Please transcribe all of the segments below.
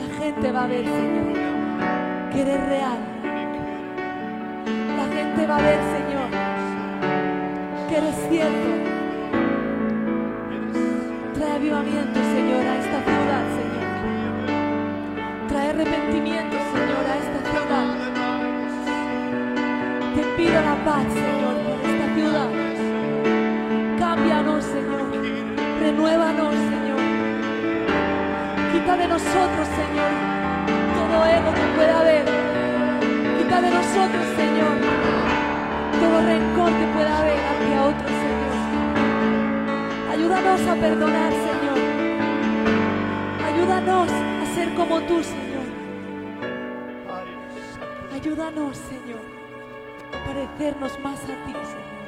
La gente va a ver, Señor, que eres real. La gente va a ver, Señor, que eres cierto. Trae avivamiento, Señor, a esta ciudad, Señor. Trae arrepentimiento, Señor, a esta ciudad. Te pido la paz, Señor, por esta ciudad. Cámbianos, Señor. Renuévanos, nosotros, Señor, todo ego que pueda haber. Quita de nosotros, Señor, todo rencor que pueda haber hacia otros, Señor. Ayúdanos a perdonar, Señor. Ayúdanos a ser como tú, Señor. Ayúdanos, Señor, a parecernos más a ti, Señor.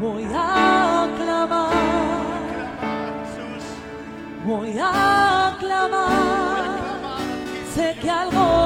Voy a clamar, voy a clamar, sé que algo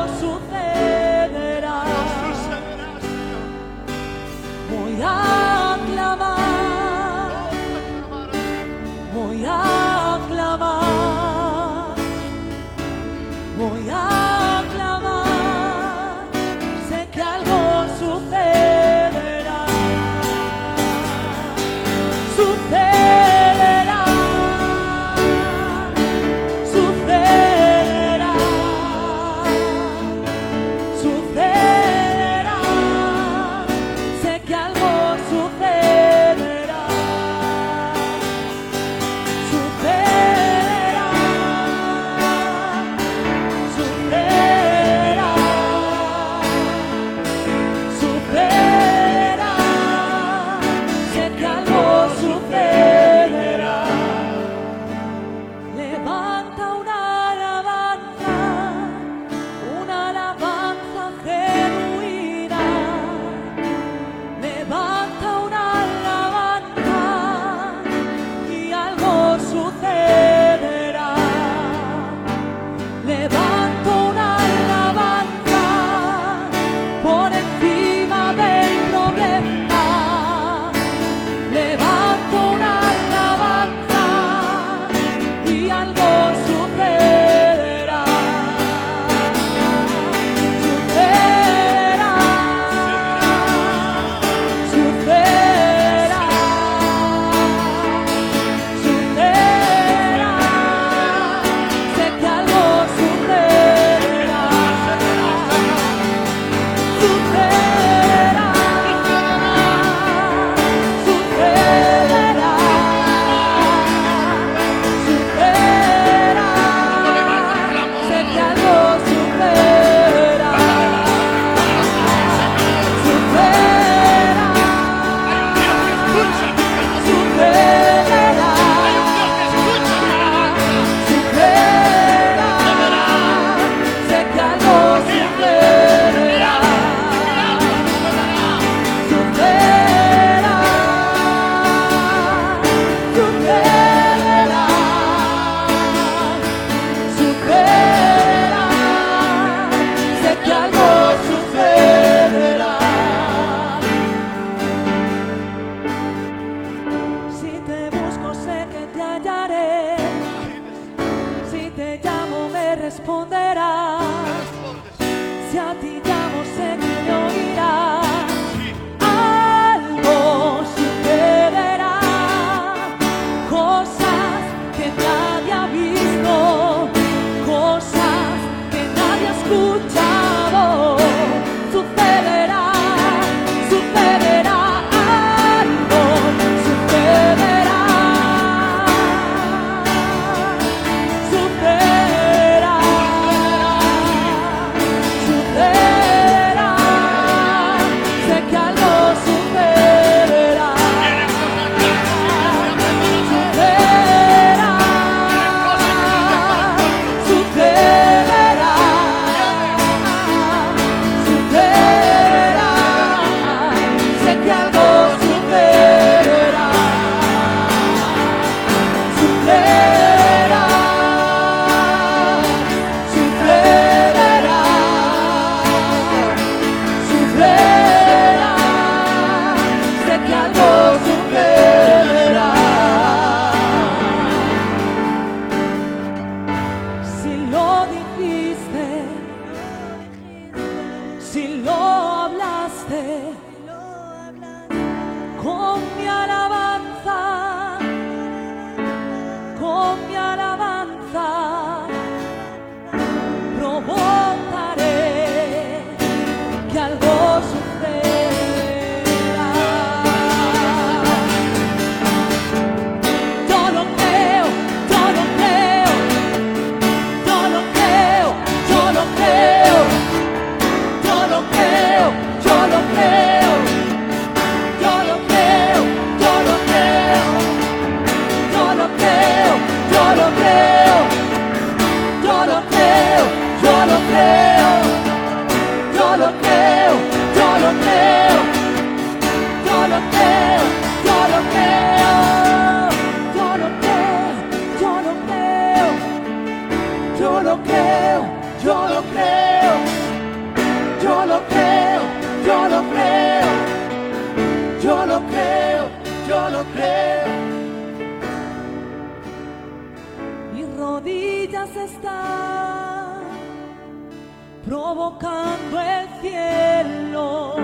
tocando el cielo.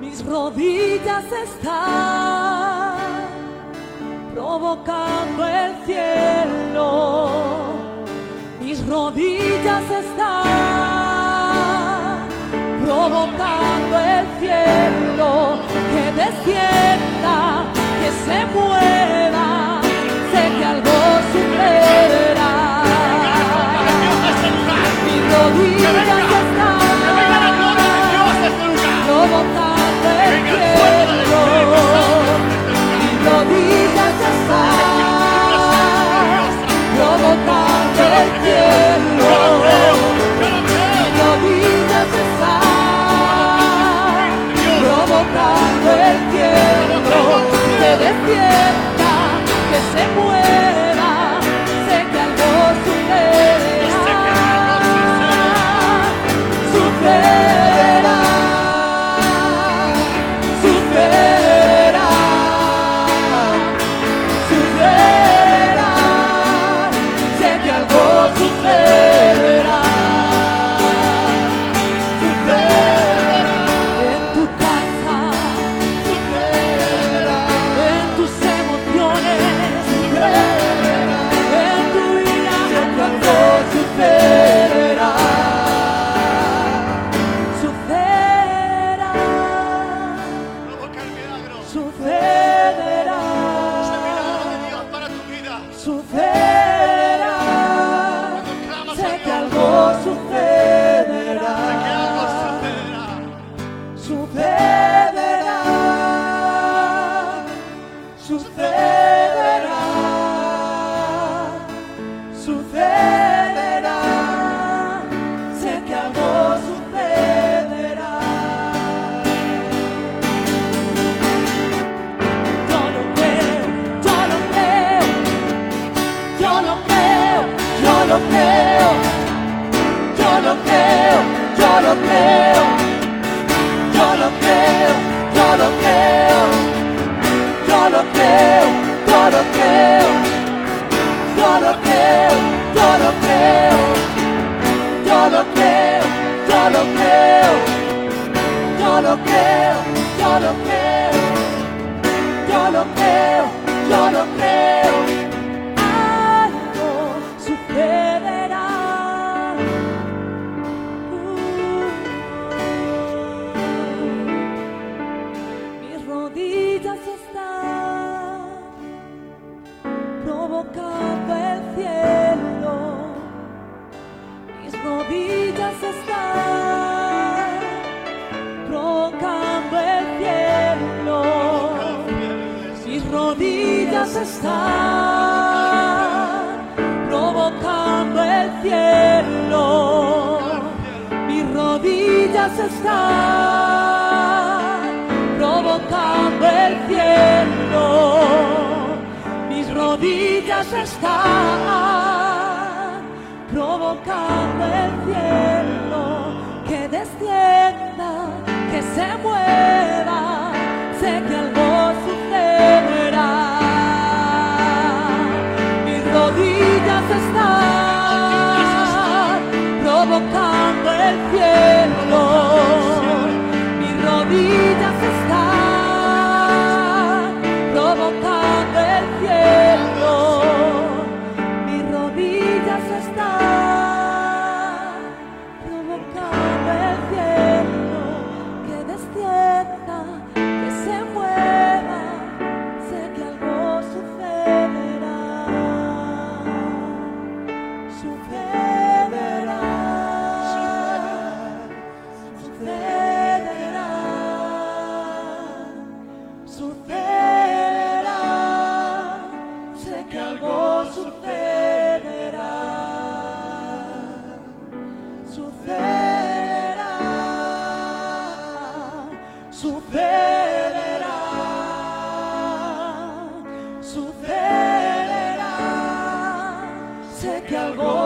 Mis rodillas están provocando el cielo. Mis rodillas están provocando el cielo. Que descienda, que se mueva. like you. todo teu, todo teu, todo teu, todo teu, todo teu, todo teu, todo teu, todo teu, todo teu, todo teu, todo teu. Mis rodillas están provocando el cielo. Mis rodillas están provocando el cielo. Mis rodillas están provocando el cielo. Que descienda, que se mueva. que algo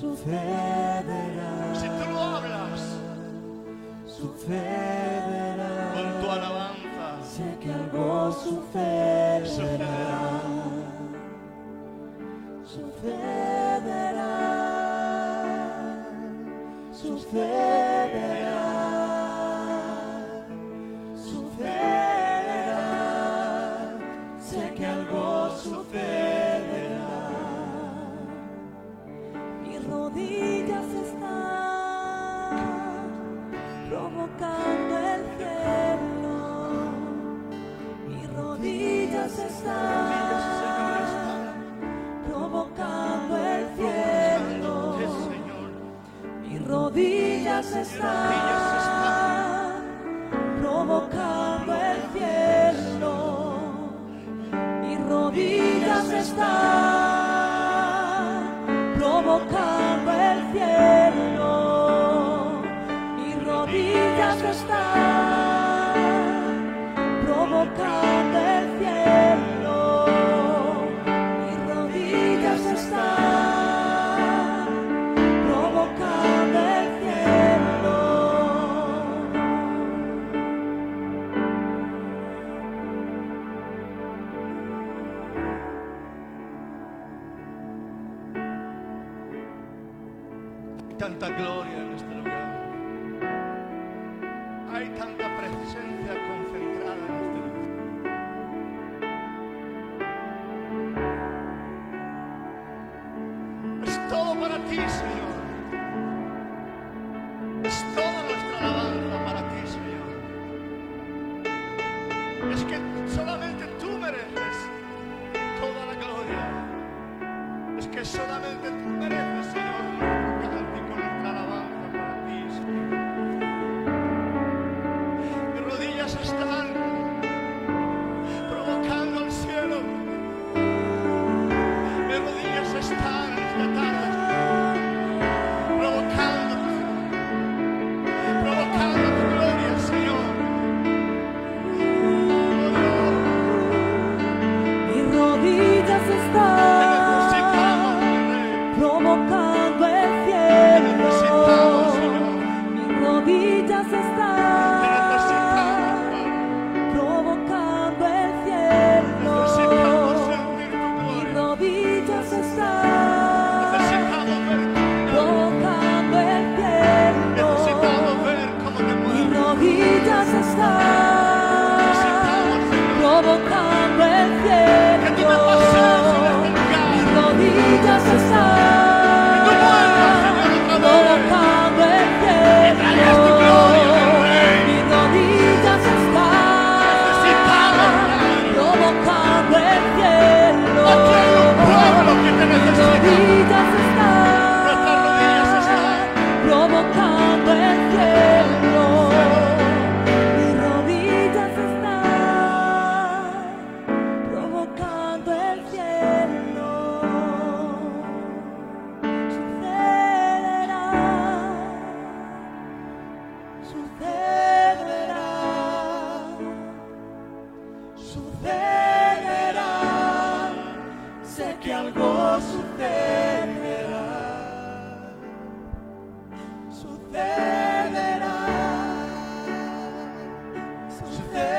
sucederá. Si tú lo hablas, sucederá. Con tu alabanza, sé que algo sucederá. Sucederá. Sucederá. sucederá. Ellas están provocando el cielo y rodillas están provocando el cielo y rodillas están Je vais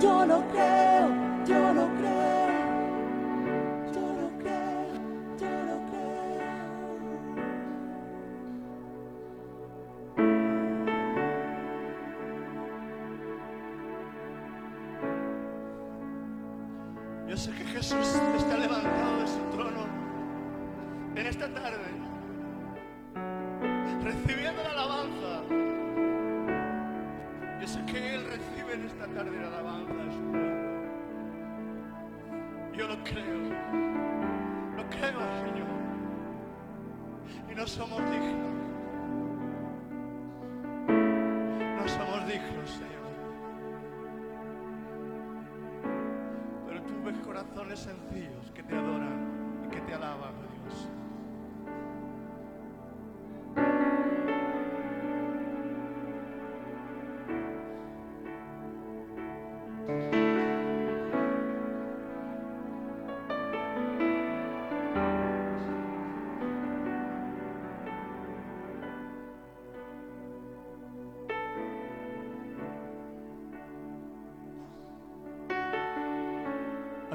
yo no creo. corazones sencillos que te adoran y que te alaban.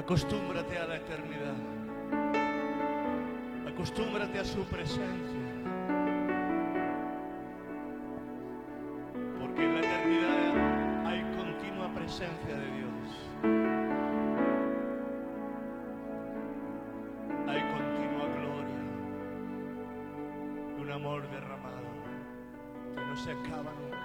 Acostúmbrate a la eternidad. Acostúmbrate a su presencia. Porque en la eternidad hay continua presencia de Dios. Hay continua gloria. Un amor derramado que no se acabano.